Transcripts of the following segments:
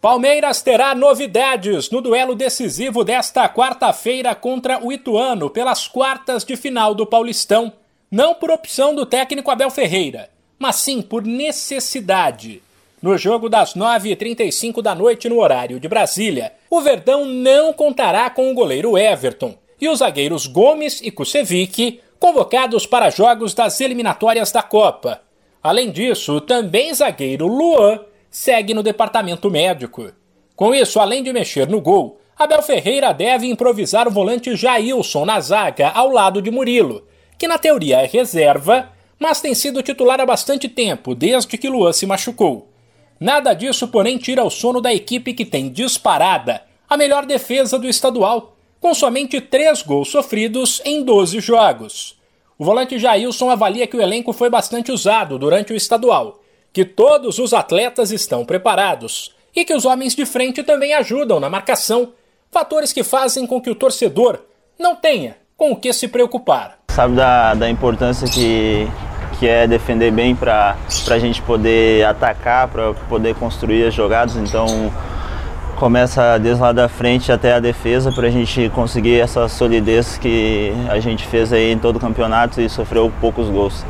Palmeiras terá novidades no duelo decisivo desta quarta-feira contra o Ituano pelas quartas de final do Paulistão. Não por opção do técnico Abel Ferreira, mas sim por necessidade. No jogo das 9h35 da noite no horário de Brasília, o Verdão não contará com o goleiro Everton e os zagueiros Gomes e Kusevic convocados para jogos das eliminatórias da Copa. Além disso, também zagueiro Luan segue no departamento médico. Com isso, além de mexer no gol, Abel Ferreira deve improvisar o volante Jailson na zaga ao lado de Murilo, que na teoria é reserva, mas tem sido titular há bastante tempo, desde que Luan se machucou. Nada disso, porém, tira o sono da equipe que tem disparada a melhor defesa do estadual, com somente três gols sofridos em 12 jogos. O volante Jailson avalia que o elenco foi bastante usado durante o estadual que todos os atletas estão preparados e que os homens de frente também ajudam na marcação, fatores que fazem com que o torcedor não tenha com o que se preocupar. Sabe da, da importância que, que é defender bem para a gente poder atacar, para poder construir as jogadas, então começa desde lá da frente até a defesa para a gente conseguir essa solidez que a gente fez aí em todo o campeonato e sofreu poucos gols.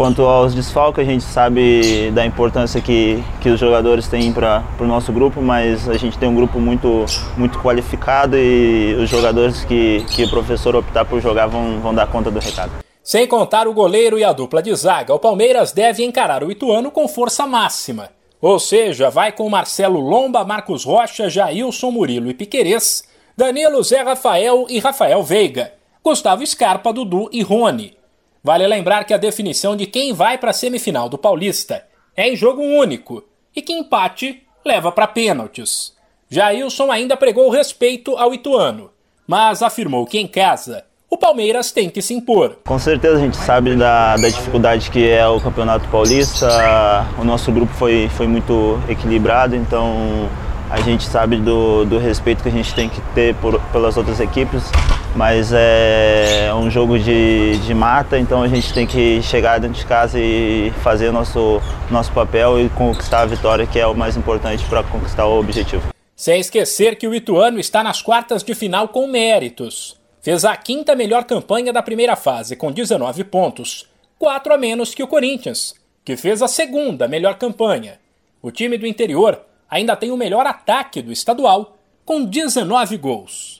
Quanto aos desfalques, a gente sabe da importância que, que os jogadores têm para o nosso grupo, mas a gente tem um grupo muito, muito qualificado e os jogadores que, que o professor optar por jogar vão, vão dar conta do recado. Sem contar o goleiro e a dupla de zaga, o Palmeiras deve encarar o Ituano com força máxima. Ou seja, vai com Marcelo Lomba, Marcos Rocha, Jailson Murilo e Piquerez, Danilo Zé Rafael e Rafael Veiga, Gustavo Scarpa, Dudu e Rony. Vale lembrar que a definição de quem vai para a semifinal do Paulista é em jogo único e que empate leva para pênaltis. Jailson ainda pregou respeito ao Ituano, mas afirmou que em casa o Palmeiras tem que se impor. Com certeza a gente sabe da, da dificuldade que é o Campeonato Paulista. O nosso grupo foi, foi muito equilibrado, então a gente sabe do, do respeito que a gente tem que ter por, pelas outras equipes, mas é um jogo de, de mata, então a gente tem que chegar dentro de casa e fazer nosso, nosso papel e conquistar a vitória, que é o mais importante para conquistar o objetivo. Sem esquecer que o Ituano está nas quartas de final com méritos. Fez a quinta melhor campanha da primeira fase, com 19 pontos, 4 a menos que o Corinthians, que fez a segunda melhor campanha. O time do interior ainda tem o melhor ataque do estadual, com 19 gols.